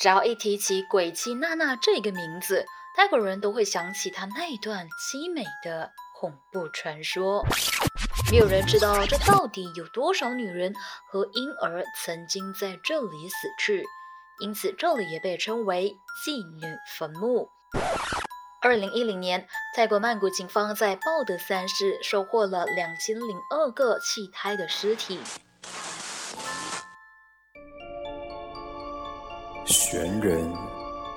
只要一提起鬼妻娜娜这个名字，泰国人都会想起她那段凄美的恐怖传说。没有人知道这到底有多少女人和婴儿曾经在这里死去，因此这里也被称为妓女坟墓。二零一零年，泰国曼谷警方在鲍德三市收获了两千零二个弃胎的尸体。悬人、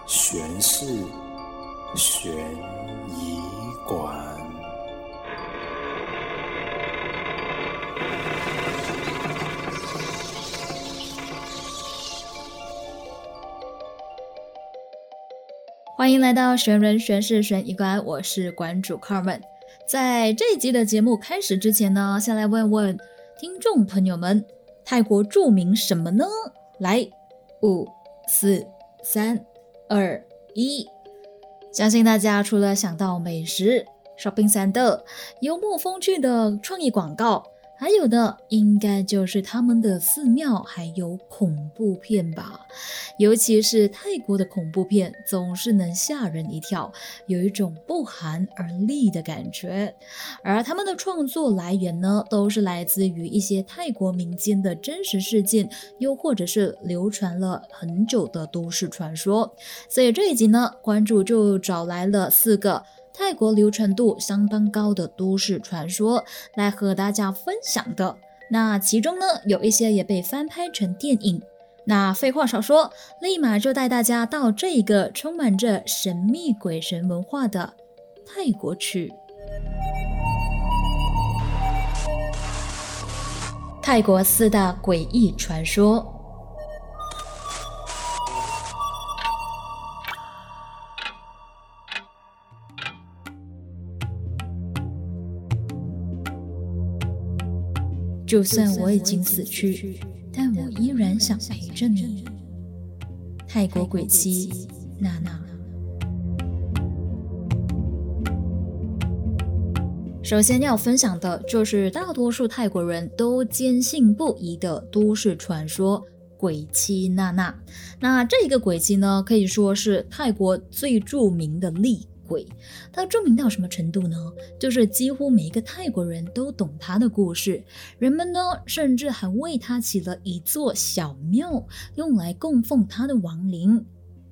悬事、悬疑馆。欢迎来到玄人玄事玄疑馆，我是馆主 Carmen。在这一集的节目开始之前呢，先来问问听众朋友们：泰国著名什么呢？来，五、四、三、二、一。相信大家除了想到美食、shopping center、幽默风趣的创意广告。还有的应该就是他们的寺庙，还有恐怖片吧。尤其是泰国的恐怖片，总是能吓人一跳，有一种不寒而栗的感觉。而他们的创作来源呢，都是来自于一些泰国民间的真实事件，又或者是流传了很久的都市传说。所以这一集呢，关注就找来了四个。泰国流传度相当高的都市传说来和大家分享的，那其中呢有一些也被翻拍成电影。那废话少说，立马就带大家到这一个充满着神秘鬼神文化的泰国去。泰国四大诡异传说。就算我已经死去，但我依然想陪着你。泰国鬼妻娜娜。首先要分享的就是大多数泰国人都坚信不疑的都市传说——鬼妻娜娜。那这个鬼妻呢，可以说是泰国最著名的例。鬼，他著名到什么程度呢？就是几乎每一个泰国人都懂他的故事，人们呢甚至还为他起了一座小庙，用来供奉他的亡灵。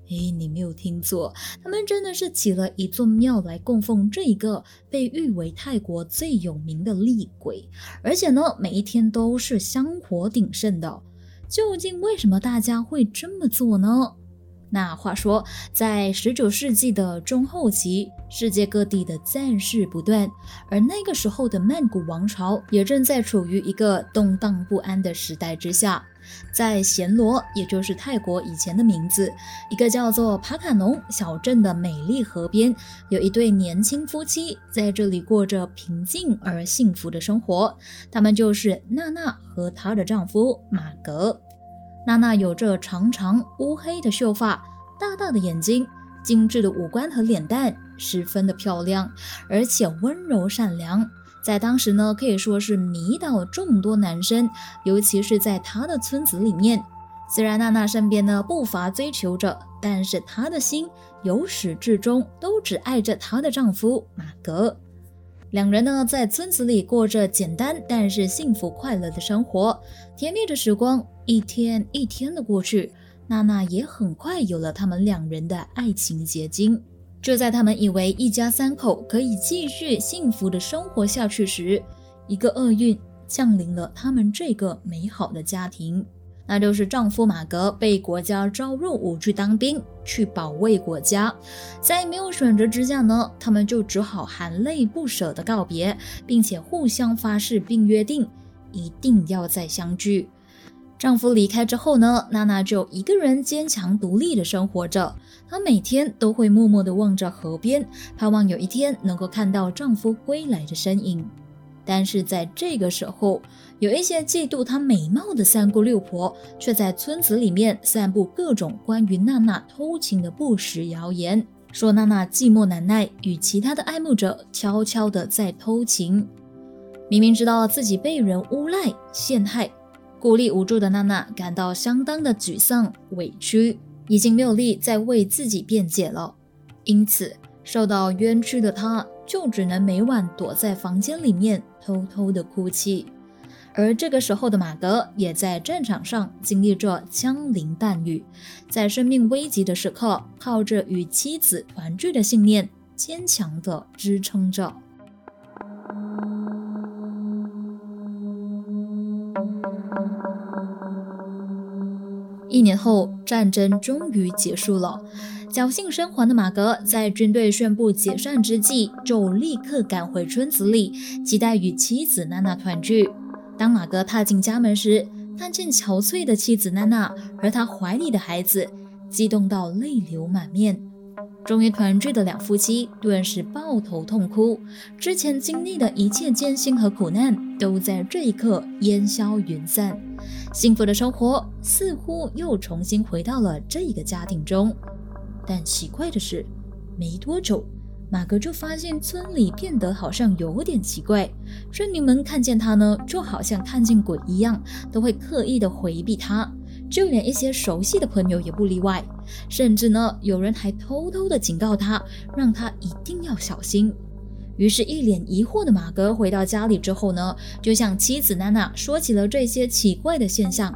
诶，你没有听错，他们真的是起了一座庙来供奉这一个被誉为泰国最有名的厉鬼，而且呢每一天都是香火鼎盛的。究竟为什么大家会这么做呢？那话说，在十九世纪的中后期，世界各地的战事不断，而那个时候的曼谷王朝也正在处于一个动荡不安的时代之下。在暹罗，也就是泰国以前的名字，一个叫做帕卡农小镇的美丽河边，有一对年轻夫妻在这里过着平静而幸福的生活。他们就是娜娜和她的丈夫马格。娜娜有着长长乌黑的秀发，大大的眼睛，精致的五官和脸蛋，十分的漂亮，而且温柔善良。在当时呢，可以说是迷倒众多男生，尤其是在她的村子里面。虽然娜娜身边呢不乏追求者，但是她的心由始至终都只爱着她的丈夫马格。两人呢，在村子里过着简单但是幸福快乐的生活，甜蜜的时光一天一天的过去，娜娜也很快有了他们两人的爱情结晶。就在他们以为一家三口可以继续幸福的生活下去时，一个厄运降临了他们这个美好的家庭。那就是丈夫马格被国家招入伍去当兵，去保卫国家。在没有选择之下呢，他们就只好含泪不舍的告别，并且互相发誓并约定一定要再相聚。丈夫离开之后呢，娜娜就一个人坚强独立的生活着。她每天都会默默的望着河边，盼望有一天能够看到丈夫归来的身影。但是在这个时候，有一些嫉妒她美貌的三姑六婆，却在村子里面散布各种关于娜娜偷情的不实谣言，说娜娜寂寞难耐，与其他的爱慕者悄悄的在偷情。明明知道自己被人诬赖陷害，孤立无助的娜娜感到相当的沮丧、委屈，已经没有力再为自己辩解了，因此受到冤屈的她，就只能每晚躲在房间里面偷偷的哭泣。而这个时候的马格也在战场上经历着枪林弹雨，在生命危急的时刻，靠着与妻子团聚的信念，坚强的支撑着。一年后，战争终于结束了。侥幸生还的马格，在军队宣布解散之际，就立刻赶回村子里，期待与妻子娜娜团聚。当马格踏进家门时，看见憔悴的妻子娜娜和他怀里的孩子，激动到泪流满面。终于团聚的两夫妻顿时抱头痛哭，之前经历的一切艰辛和苦难都在这一刻烟消云散，幸福的生活似乎又重新回到了这个家庭中。但奇怪的是，没多久，马格就发现村里变得好像有点奇怪，村民们看见他呢，就好像看见鬼一样，都会刻意的回避他。就连一些熟悉的朋友也不例外，甚至呢，有人还偷偷的警告他，让他一定要小心。于是，一脸疑惑的马格回到家里之后呢，就向妻子娜娜说起了这些奇怪的现象。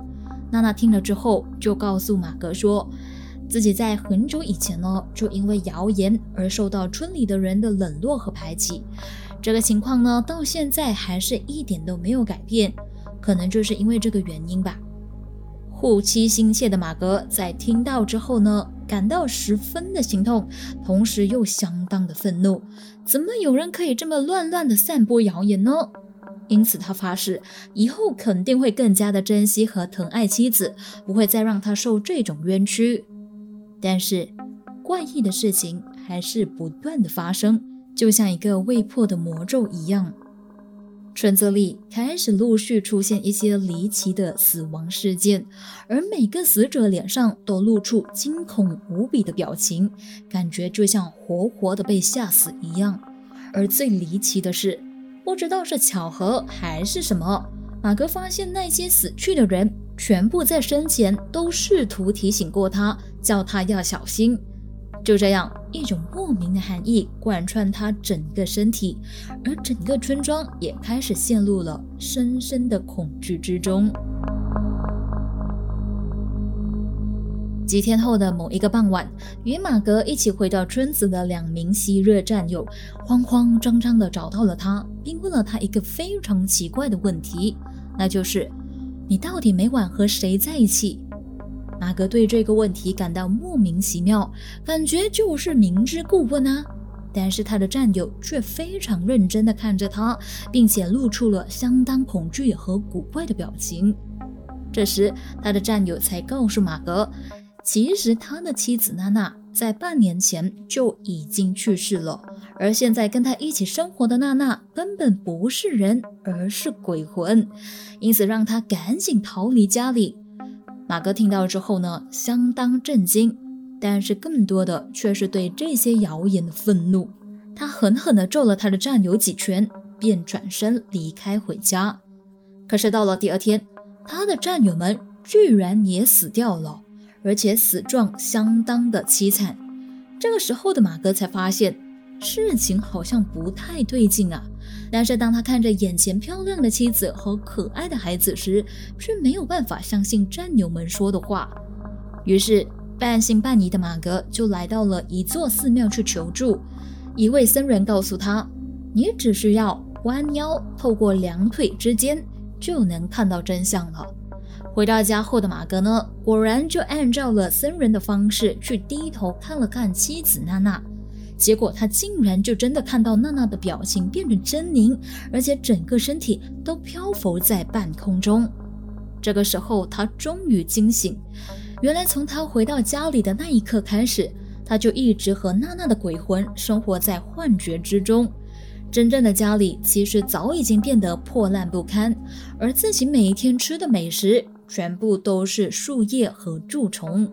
娜娜听了之后，就告诉马格说，自己在很久以前呢，就因为谣言而受到村里的人的冷落和排挤。这个情况呢，到现在还是一点都没有改变，可能就是因为这个原因吧。护妻心切的马格在听到之后呢，感到十分的心痛，同时又相当的愤怒。怎么有人可以这么乱乱的散播谣言呢？因此他发誓，以后肯定会更加的珍惜和疼爱妻子，不会再让她受这种冤屈。但是，怪异的事情还是不断的发生，就像一个未破的魔咒一样。村子里开始陆续出现一些离奇的死亡事件，而每个死者脸上都露出惊恐无比的表情，感觉就像活活的被吓死一样。而最离奇的是，不知道是巧合还是什么，马格发现那些死去的人全部在生前都试图提醒过他，叫他要小心。就这样，一种莫名的寒意贯穿他整个身体，而整个村庄也开始陷入了深深的恐惧之中。几天后的某一个傍晚，与马格一起回到村子的两名昔日战友，慌慌张张地找到了他，并问了他一个非常奇怪的问题，那就是：你到底每晚和谁在一起？马格对这个问题感到莫名其妙，感觉就是明知故问啊。但是他的战友却非常认真地看着他，并且露出了相当恐惧和古怪的表情。这时，他的战友才告诉马格，其实他的妻子娜娜在半年前就已经去世了，而现在跟他一起生活的娜娜根本不是人，而是鬼魂，因此让他赶紧逃离家里。马哥听到之后呢，相当震惊，但是更多的却是对这些谣言的愤怒。他狠狠地揍了他的战友几拳，便转身离开回家。可是到了第二天，他的战友们居然也死掉了，而且死状相当的凄惨。这个时候的马哥才发现。事情好像不太对劲啊！但是当他看着眼前漂亮的妻子和可爱的孩子时，却没有办法相信战友们说的话。于是半信半疑的马格就来到了一座寺庙去求助。一位僧人告诉他：“你只需要弯腰透过两腿之间，就能看到真相了。”回到家后的马格呢，果然就按照了僧人的方式去低头看了看妻子娜娜。结果他竟然就真的看到娜娜的表情变成狰狞，而且整个身体都漂浮在半空中。这个时候，他终于惊醒。原来，从他回到家里的那一刻开始，他就一直和娜娜的鬼魂生活在幻觉之中。真正的家里其实早已经变得破烂不堪，而自己每一天吃的美食全部都是树叶和蛀虫。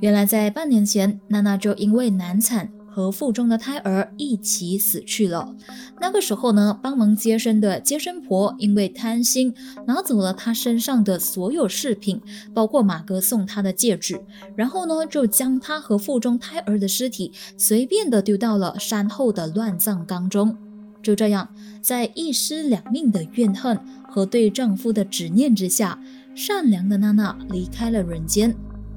原来在半年前，娜娜就因为难产和腹中的胎儿一起死去了。那个时候呢，帮忙接生的接生婆因为贪心，拿走了她身上的所有饰品，包括马哥送她的戒指，然后呢，就将她和腹中胎儿的尸体随便的丢到了山后的乱葬岗中。就这样，在一尸两命的怨恨和对丈夫的执念之下，善良的娜娜离开了人间。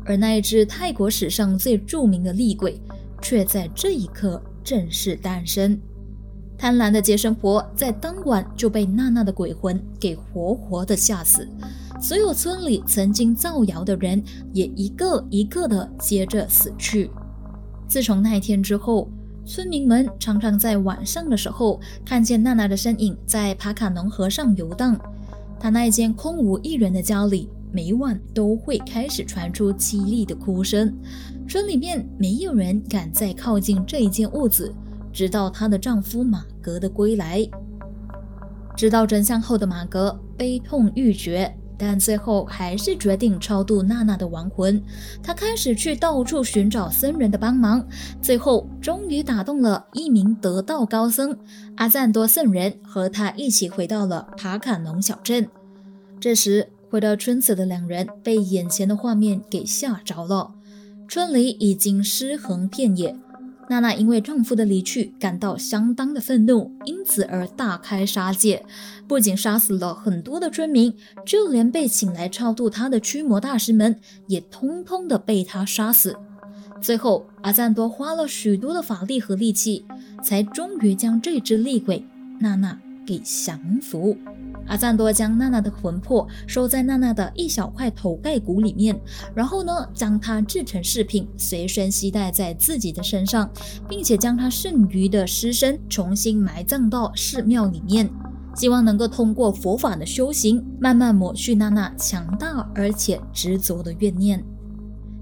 而那一只泰国史上最著名的厉鬼，却在这一刻正式诞生。贪婪的接生婆在当晚就被娜娜的鬼魂给活活的吓死，所有村里曾经造谣的人也一个一个的接着死去。自从那一天之后，村民们常常在晚上的时候看见娜娜的身影在帕卡农河上游荡。她那间空无一人的家里。每晚都会开始传出凄厉的哭声，村里面没有人敢再靠近这一间屋子，直到她的丈夫马格的归来。知道真相后的马格悲痛欲绝，但最后还是决定超度娜娜的亡魂。他开始去到处寻找僧人的帮忙，最后终于打动了一名得道高僧阿赞多圣人，和他一起回到了帕卡农小镇。这时。回到村子的两人被眼前的画面给吓着了。村里已经尸横遍野，娜娜因为丈夫的离去感到相当的愤怒，因此而大开杀戒，不仅杀死了很多的村民，就连被请来超度她的驱魔大师们也通通的被她杀死。最后，阿赞多花了许多的法力和力气，才终于将这只厉鬼娜娜给降服。阿赞多将娜娜的魂魄收在娜娜的一小块头盖骨里面，然后呢，将它制成饰品，随身携带在自己的身上，并且将她剩余的尸身重新埋葬到寺庙里面，希望能够通过佛法的修行，慢慢抹去娜娜强大而且执着的怨念。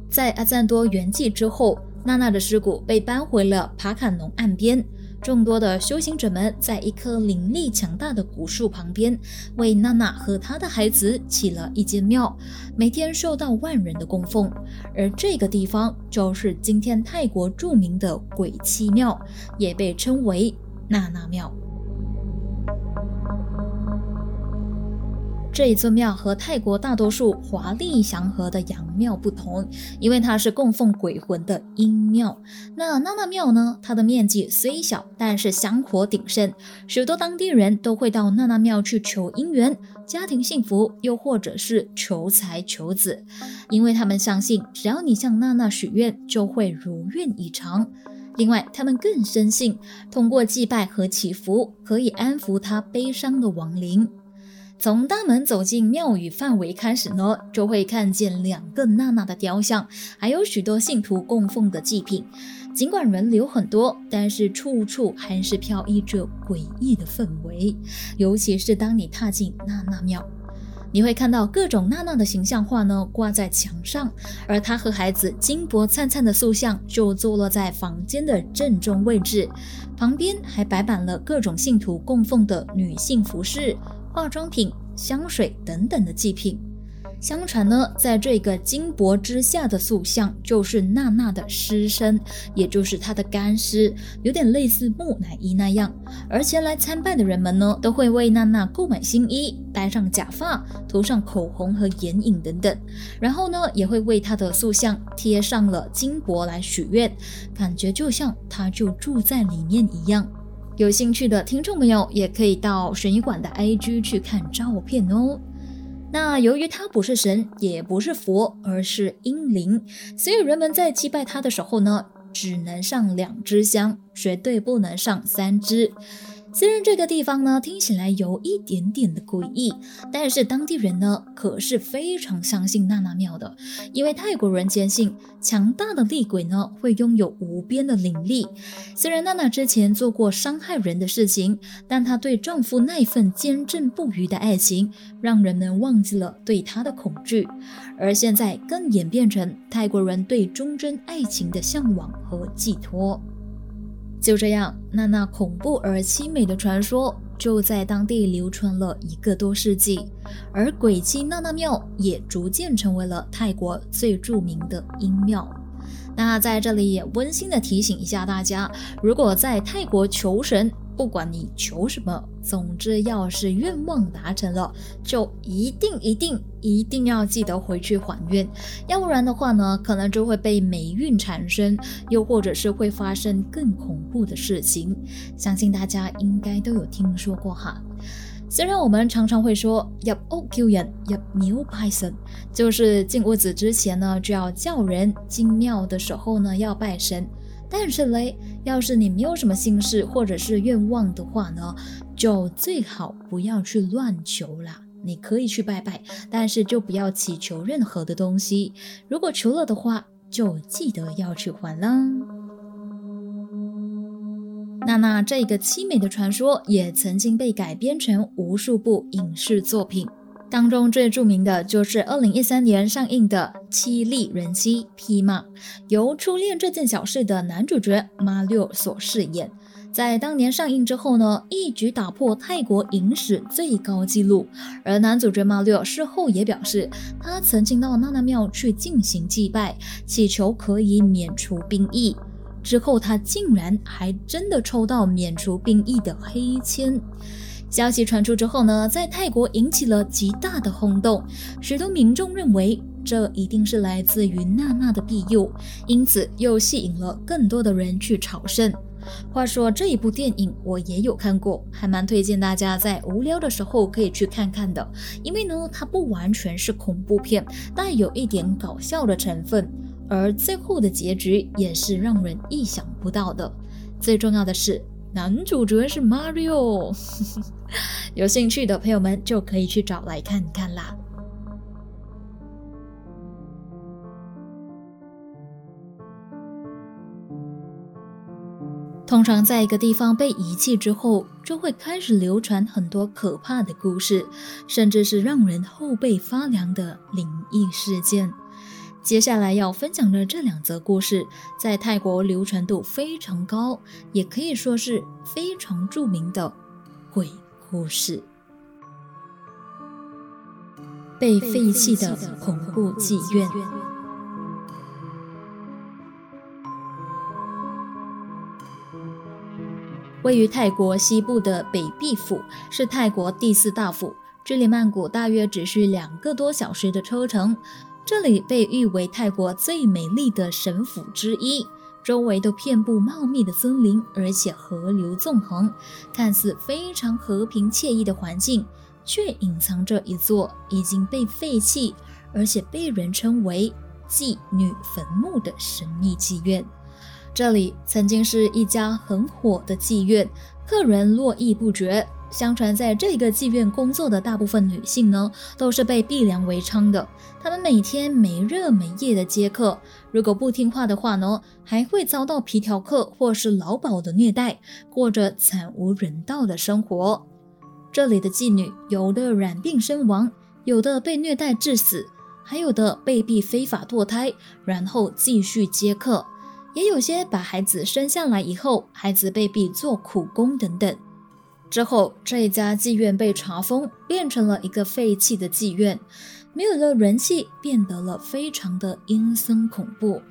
在阿赞多圆寂之后，娜娜的尸骨被搬回了帕坎农岸边。众多的修行者们在一棵灵力强大的古树旁边，为娜娜和她的孩子起了一间庙，每天受到万人的供奉。而这个地方就是今天泰国著名的鬼妻庙，也被称为娜娜庙。这一座庙和泰国大多数华丽祥和的洋庙不同，因为它是供奉鬼魂的阴庙。那娜娜庙呢？它的面积虽小，但是香火鼎盛，许多当地人都会到娜娜庙去求姻缘、家庭幸福，又或者是求财求子，因为他们相信，只要你向娜娜许愿，就会如愿以偿。另外，他们更深信，通过祭拜和祈福，可以安抚她悲伤的亡灵。从大门走进庙宇范围开始呢，就会看见两个娜娜的雕像，还有许多信徒供奉的祭品。尽管人流很多，但是处处还是飘溢着诡异的氛围。尤其是当你踏进娜娜庙，你会看到各种娜娜的形象画呢挂在墙上，而她和孩子金箔灿灿的塑像就坐落在房间的正中位置，旁边还摆满了各种信徒供奉的女性服饰。化妆品、香水等等的祭品。相传呢，在这个金箔之下的塑像，就是娜娜的尸身，也就是她的干尸，有点类似木乃伊那样。而前来参拜的人们呢，都会为娜娜购买新衣，戴上假发，涂上口红和眼影等等。然后呢，也会为她的塑像贴上了金箔来许愿，感觉就像她就住在里面一样。有兴趣的听众朋友也可以到神医馆的 IG 去看照片哦。那由于他不是神，也不是佛，而是阴灵，所以人们在祭拜他的时候呢，只能上两支香，绝对不能上三支。虽然这个地方呢听起来有一点点的诡异，但是当地人呢可是非常相信娜娜庙的，因为泰国人坚信强大的厉鬼呢会拥有无边的灵力。虽然娜娜之前做过伤害人的事情，但她对丈夫那份坚贞不渝的爱情，让人们忘记了对她的恐惧，而现在更演变成泰国人对忠贞爱情的向往和寄托。就这样，娜娜恐怖而凄美的传说就在当地流传了一个多世纪，而鬼妻娜娜庙也逐渐成为了泰国最著名的阴庙。那在这里也温馨的提醒一下大家，如果在泰国求神，不管你求什么，总之要是愿望达成了，就一定一定一定要记得回去还愿，要不然的话呢，可能就会被霉运缠身，又或者是会发生更恐怖的事情。相信大家应该都有听说过哈。虽然我们常常会说入屋叫人，入庙拜神，就是进屋子之前呢就要叫人，进庙的时候呢要拜神。但是嘞，要是你没有什么心事或者是愿望的话呢，就最好不要去乱求啦。你可以去拜拜，但是就不要祈求任何的东西。如果求了的话，就记得要去还啦。娜娜这个凄美的传说也曾经被改编成无数部影视作品。当中最著名的就是二零一三年上映的《凄厉人妻披麻》，由《初恋这件小事》的男主角马六所饰演。在当年上映之后呢，一举打破泰国影史最高纪录。而男主角马六事后也表示，他曾经到娜娜庙去进行祭拜，祈求可以免除兵役。之后他竟然还真的抽到免除兵役的黑签。消息传出之后呢，在泰国引起了极大的轰动，许多民众认为这一定是来自于娜娜的庇佑，因此又吸引了更多的人去朝圣。话说这一部电影我也有看过，还蛮推荐大家在无聊的时候可以去看看的，因为呢它不完全是恐怖片，带有一点搞笑的成分，而最后的结局也是让人意想不到的。最重要的是。男主角是 Mario，有兴趣的朋友们就可以去找来看看啦。通常在一个地方被遗弃之后，就会开始流传很多可怕的故事，甚至是让人后背发凉的灵异事件。接下来要分享的这两则故事，在泰国流传度非常高，也可以说是非常著名的鬼故事。被废弃的恐怖妓院，位于泰国西部的北壁府，是泰国第四大府，距离曼谷大约只需两个多小时的车程。这里被誉为泰国最美丽的神府之一，周围都遍布茂密的森林，而且河流纵横，看似非常和平惬意的环境，却隐藏着一座已经被废弃，而且被人称为妓女坟墓的神秘妓院。这里曾经是一家很火的妓院，客人络绎不绝。相传，在这个妓院工作的大部分女性呢，都是被逼良为娼的。她们每天没日没夜的接客，如果不听话的话呢，还会遭到皮条客或是老鸨的虐待，过着惨无人道的生活。这里的妓女，有的染病身亡，有的被虐待致死，还有的被逼非法堕胎，然后继续接客，也有些把孩子生下来以后，孩子被逼做苦工等等。之后，这一家妓院被查封，变成了一个废弃的妓院，没有了人气，变得了非常的阴森恐怖。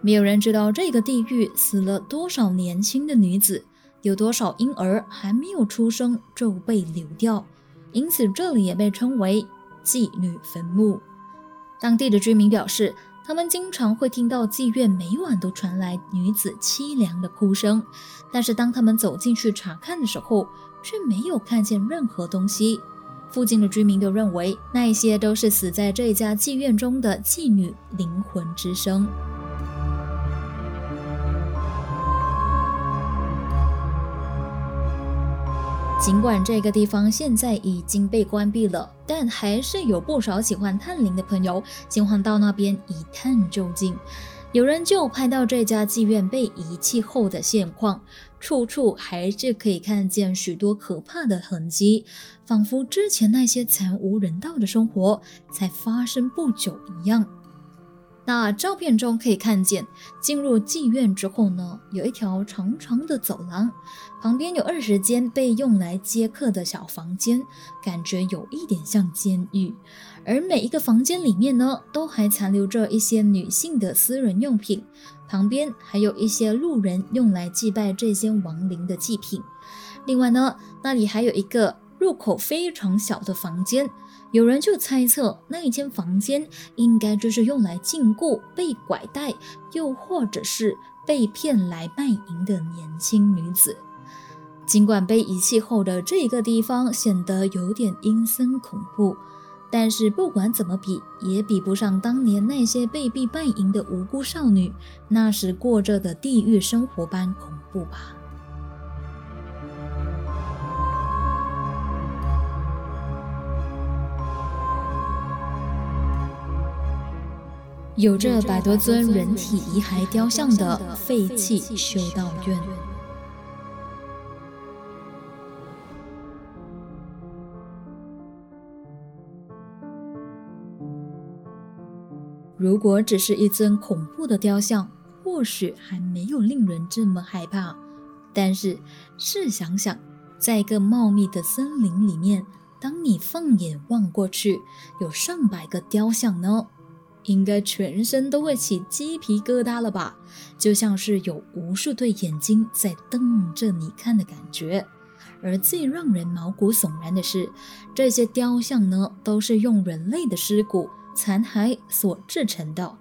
没有人知道这个地狱死了多少年轻的女子，有多少婴儿还没有出生就被流掉，因此这里也被称为妓女坟墓。当地的居民表示，他们经常会听到妓院每晚都传来女子凄凉的哭声，但是当他们走进去查看的时候，却没有看见任何东西。附近的居民都认为，那些都是死在这家妓院中的妓女灵魂之声。尽管这个地方现在已经被关闭了，但还是有不少喜欢探灵的朋友喜欢到那边一探究竟。有人就拍到这家妓院被遗弃后的现况，处处还是可以看见许多可怕的痕迹，仿佛之前那些惨无人道的生活才发生不久一样。那照片中可以看见，进入妓院之后呢，有一条长长的走廊，旁边有二十间被用来接客的小房间，感觉有一点像监狱。而每一个房间里面呢，都还残留着一些女性的私人用品，旁边还有一些路人用来祭拜这些亡灵的祭品。另外呢，那里还有一个入口非常小的房间。有人就猜测，那一间房间应该就是用来禁锢被拐带，又或者是被骗来卖淫的年轻女子。尽管被遗弃后的这个地方显得有点阴森恐怖，但是不管怎么比，也比不上当年那些被逼卖淫的无辜少女那时过着的地狱生活般恐怖吧。有着百多尊人体遗骸雕像的废弃修道院。如果只是一尊恐怖的雕像，或许还没有令人这么害怕。但是试想想，在一个茂密的森林里面，当你放眼望过去，有上百个雕像呢？应该全身都会起鸡皮疙瘩了吧？就像是有无数对眼睛在瞪着你看的感觉。而最让人毛骨悚然的是，这些雕像呢，都是用人类的尸骨残骸所制成的。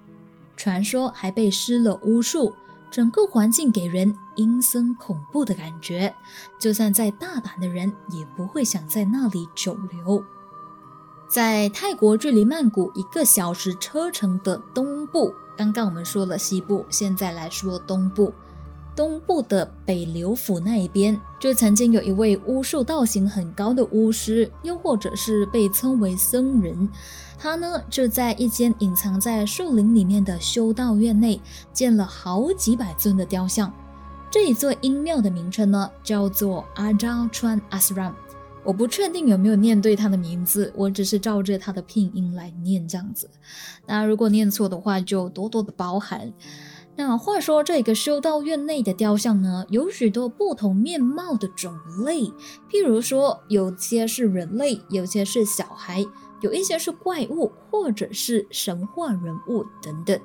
传说还被施了巫术，整个环境给人阴森恐怖的感觉。就算再大胆的人，也不会想在那里久留。在泰国距离曼谷一个小时车程的东部，刚刚我们说了西部，现在来说东部。东部的北流府那一边，就曾经有一位巫术道行很高的巫师，又或者是被称为僧人。他呢，就在一间隐藏在树林里面的修道院内，建了好几百尊的雕像。这一座阴庙的名称呢，叫做阿扎川阿斯 m 我不确定有没有念对他的名字，我只是照着他的拼音来念这样子。那如果念错的话，就多多的包涵。那话说，这个修道院内的雕像呢，有许多不同面貌的种类，譬如说，有些是人类，有些是小孩，有一些是怪物，或者是神话人物等等。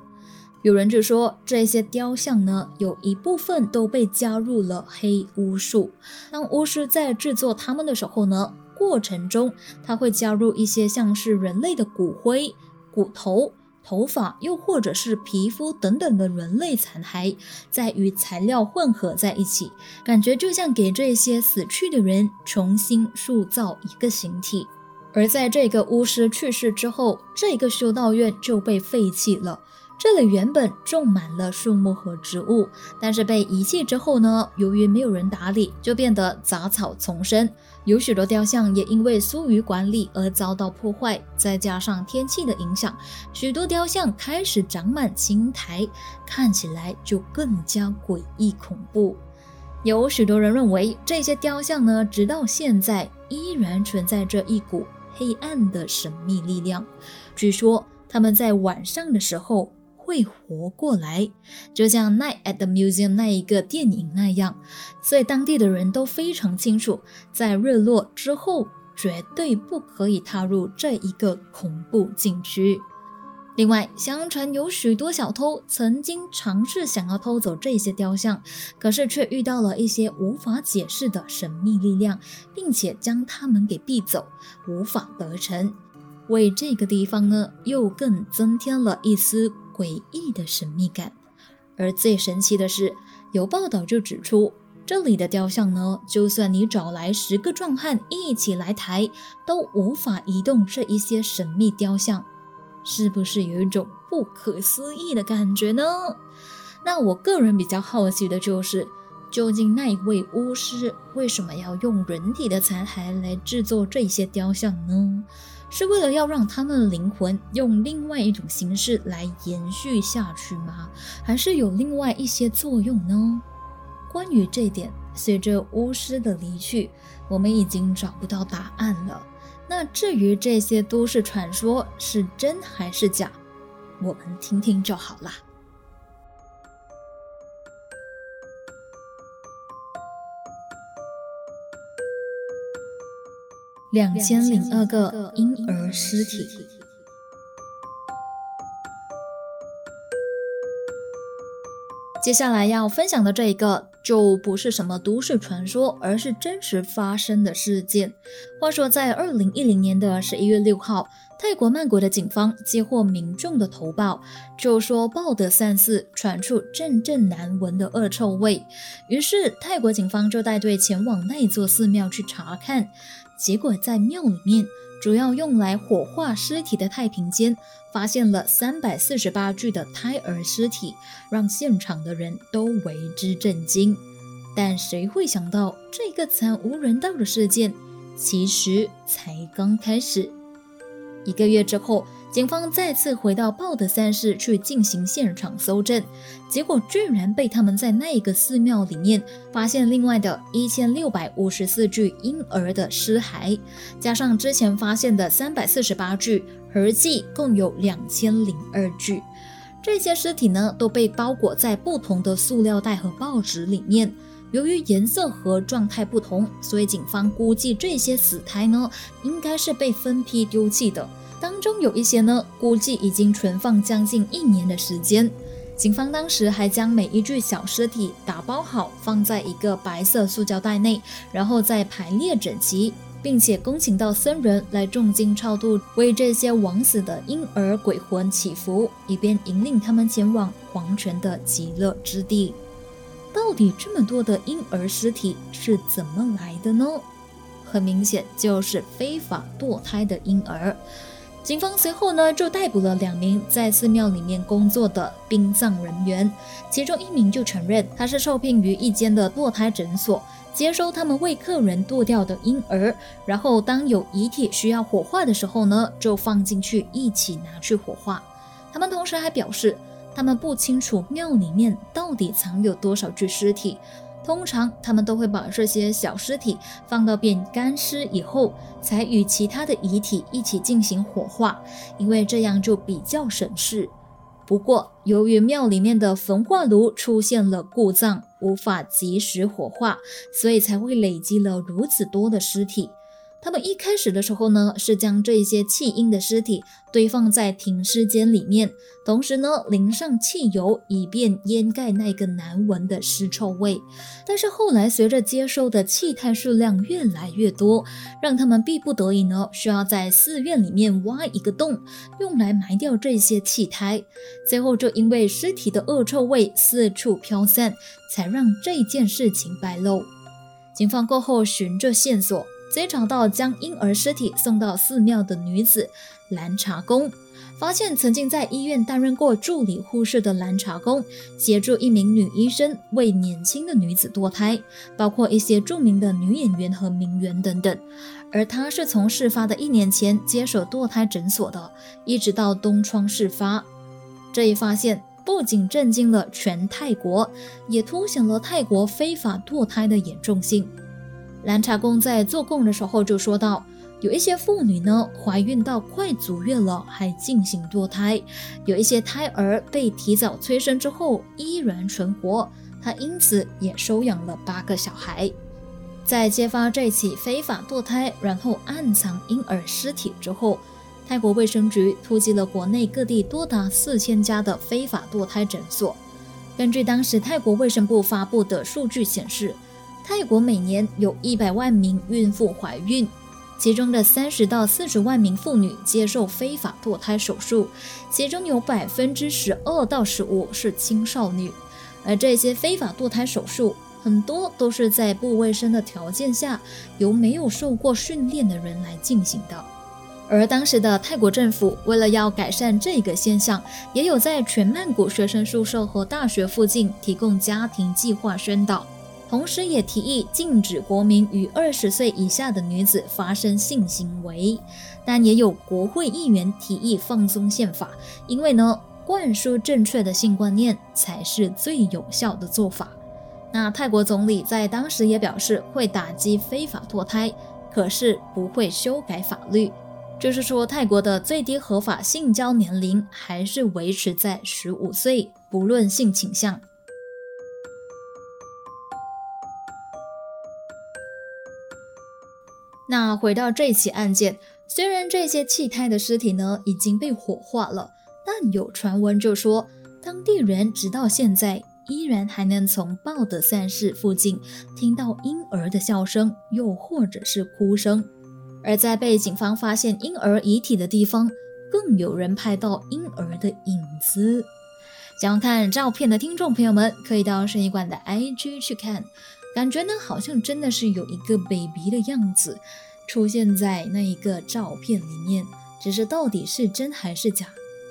有人就说，这些雕像呢，有一部分都被加入了黑巫术。当巫师在制作它们的时候呢，过程中他会加入一些像是人类的骨灰、骨头、头发，又或者是皮肤等等的人类残骸，再与材料混合在一起，感觉就像给这些死去的人重新塑造一个形体。而在这个巫师去世之后，这个修道院就被废弃了。这里原本种满了树木和植物，但是被遗弃之后呢，由于没有人打理，就变得杂草丛生。有许多雕像也因为疏于管理而遭到破坏，再加上天气的影响，许多雕像开始长满青苔，看起来就更加诡异恐怖。有许多人认为，这些雕像呢，直到现在依然存在着一股黑暗的神秘力量。据说他们在晚上的时候。会活过来，就像《Night at the Museum》那一个电影那样，所以当地的人都非常清楚，在日落之后绝对不可以踏入这一个恐怖禁区。另外，相传有许多小偷曾经尝试想要偷走这些雕像，可是却遇到了一些无法解释的神秘力量，并且将他们给逼走，无法得逞，为这个地方呢又更增添了一丝。诡异的神秘感，而最神奇的是，有报道就指出，这里的雕像呢，就算你找来十个壮汉一起来抬，都无法移动这一些神秘雕像，是不是有一种不可思议的感觉呢？那我个人比较好奇的就是，究竟那一位巫师为什么要用人体的残骸来制作这些雕像呢？是为了要让他们的灵魂用另外一种形式来延续下去吗？还是有另外一些作用呢？关于这点，随着巫师的离去，我们已经找不到答案了。那至于这些都市传说是真还是假，我们听听就好啦。两千零二个婴儿尸体。接下来要分享的这一个，就不是什么都市传说，而是真实发生的事件。话说，在二零一零年的十一月六号，泰国曼谷的警方接获民众的投报，就说报德三寺传出阵阵难闻的恶臭味。于是，泰国警方就带队前往那座寺庙去查看。结果在庙里面，主要用来火化尸体的太平间，发现了三百四十八具的胎儿尸体，让现场的人都为之震惊。但谁会想到，这个惨无人道的事件，其实才刚开始。一个月之后。警方再次回到报德三世去进行现场搜证，结果居然被他们在那个寺庙里面发现另外的一千六百五十四具婴儿的尸骸，加上之前发现的三百四十八具，合计共有两千零二具。这些尸体呢都被包裹在不同的塑料袋和报纸里面，由于颜色和状态不同，所以警方估计这些死胎呢应该是被分批丢弃的。当中有一些呢，估计已经存放将近一年的时间。警方当时还将每一具小尸体打包好，放在一个白色塑胶袋内，然后再排列整齐，并且恭请到僧人来重金超度，为这些枉死的婴儿鬼魂祈福，以便引领他们前往黄泉的极乐之地。到底这么多的婴儿尸体是怎么来的呢？很明显，就是非法堕胎的婴儿。警方随后呢就逮捕了两名在寺庙里面工作的殡葬人员，其中一名就承认他是受聘于一间的堕胎诊所，接收他们为客人堕掉的婴儿，然后当有遗体需要火化的时候呢，就放进去一起拿去火化。他们同时还表示，他们不清楚庙里面到底藏有多少具尸体。通常他们都会把这些小尸体放到变干尸以后，才与其他的遗体一起进行火化，因为这样就比较省事。不过，由于庙里面的焚化炉出现了故障，无法及时火化，所以才会累积了如此多的尸体。他们一开始的时候呢，是将这些弃婴的尸体堆放在停尸间里面，同时呢淋上汽油，以便掩盖那个难闻的尸臭味。但是后来随着接收的气态数量越来越多，让他们逼不得已呢，需要在寺院里面挖一个洞，用来埋掉这些气胎。最后就因为尸体的恶臭味四处飘散，才让这件事情败露。警方过后循着线索。直接找到将婴儿尸体送到寺庙的女子蓝茶宫，发现曾经在医院担任过助理护士的蓝茶宫，协助一名女医生为年轻的女子堕胎，包括一些著名的女演员和名媛等等。而他是从事发的一年前接手堕胎诊所的，一直到东窗事发。这一发现不仅震惊了全泰国，也凸显了泰国非法堕胎的严重性。蓝茶公在做供的时候就说到，有一些妇女呢怀孕到快足月了还进行堕胎，有一些胎儿被提早催生之后依然存活，他因此也收养了八个小孩。在揭发这起非法堕胎然后暗藏婴儿尸体之后，泰国卫生局突击了国内各地多达四千家的非法堕胎诊所。根据当时泰国卫生部发布的数据显示。泰国每年有一百万名孕妇怀孕，其中的三十到四十万名妇女接受非法堕胎手术，其中有百分之十二到十五是青少年。而这些非法堕胎手术，很多都是在不卫生的条件下，由没有受过训练的人来进行的。而当时的泰国政府为了要改善这个现象，也有在全曼谷学生宿舍和大学附近提供家庭计划宣导。同时，也提议禁止国民与二十岁以下的女子发生性行为，但也有国会议员提议放松宪法，因为呢，灌输正确的性观念才是最有效的做法。那泰国总理在当时也表示会打击非法堕胎，可是不会修改法律。就是说，泰国的最低合法性交年龄还是维持在十五岁，不论性倾向。那回到这起案件，虽然这些弃胎的尸体呢已经被火化了，但有传闻就说，当地人直到现在依然还能从报的散室附近听到婴儿的笑声，又或者是哭声。而在被警方发现婴儿遗体的地方，更有人拍到婴儿的影子。想看照片的听众朋友们，可以到摄影馆的 IG 去看，感觉呢好像真的是有一个 baby 的样子出现在那一个照片里面，只是到底是真还是假，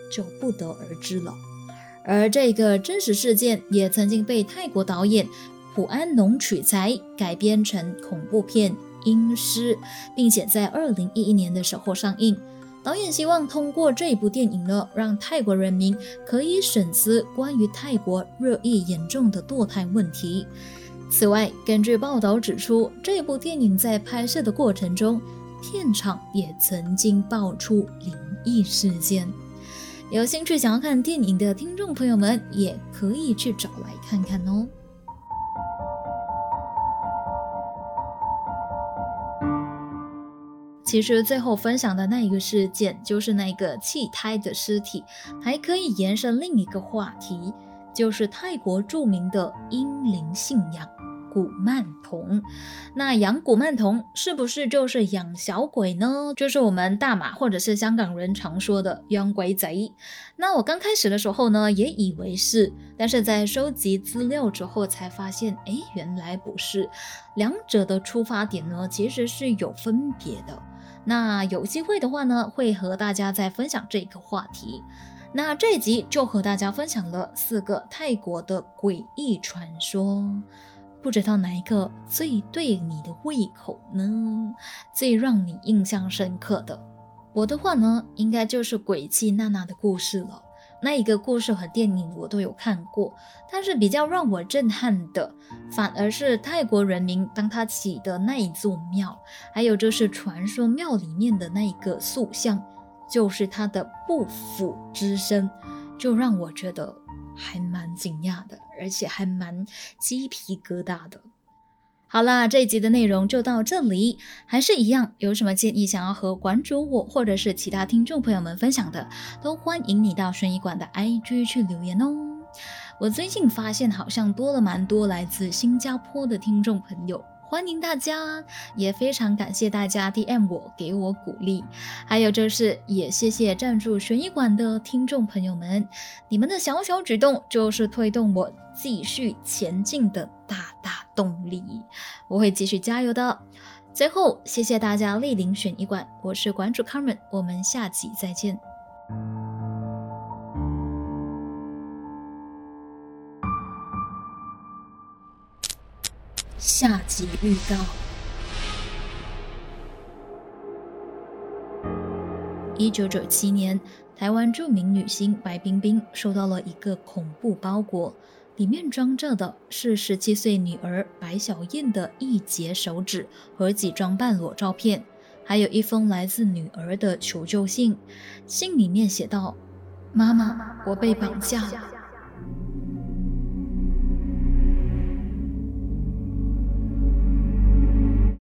就不得而知了。而这个真实事件也曾经被泰国导演普安农取材改编成恐怖片。阴尸，并且在二零一一年的时候上映。导演希望通过这部电影呢，让泰国人民可以审思关于泰国热议严重的堕胎问题。此外，根据报道指出，这部电影在拍摄的过程中，片场也曾经爆出灵异事件。有兴趣想要看电影的听众朋友们，也可以去找来看看哦。其实最后分享的那一个事件，就是那个弃胎的尸体，还可以延伸另一个话题，就是泰国著名的阴灵信仰古曼童。那养古曼童是不是就是养小鬼呢？就是我们大马或者是香港人常说的养鬼贼。那我刚开始的时候呢，也以为是，但是在收集资料之后才发现，哎，原来不是。两者的出发点呢，其实是有分别的。那有机会的话呢，会和大家再分享这个话题。那这一集就和大家分享了四个泰国的诡异传说，不知道哪一个最对你的胃口呢？最让你印象深刻的？我的话呢，应该就是鬼妻娜娜的故事了。那一个故事和电影我都有看过，但是比较让我震撼的，反而是泰国人民当他起的那一座庙，还有就是传说庙里面的那一个塑像，就是他的不腐之身，就让我觉得还蛮惊讶的，而且还蛮鸡皮疙瘩的。好啦，这一集的内容就到这里。还是一样，有什么建议想要和馆主我或者是其他听众朋友们分享的，都欢迎你到悬疑馆的 IG 去留言哦。我最近发现好像多了蛮多来自新加坡的听众朋友。欢迎大家，也非常感谢大家 DM 我给我鼓励，还有就是也谢谢赞助悬疑馆的听众朋友们，你们的小小举动就是推动我继续前进的大大动力，我会继续加油的。最后，谢谢大家莅临悬疑馆，我是馆主 Carmen，我们下集再见。下集预告：一九九七年，台湾著名女星白冰冰收到了一个恐怖包裹，里面装着的是十七岁女儿白小燕的一截手指和几张半裸照片，还有一封来自女儿的求救信。信里面写道：“妈妈，我被绑架了。”